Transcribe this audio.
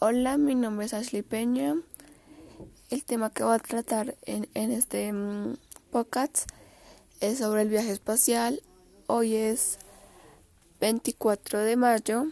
Hola, mi nombre es Ashley Peña. El tema que voy a tratar en, este mm, podcast es sobre el viaje espacial. Hoy es 24 de mayo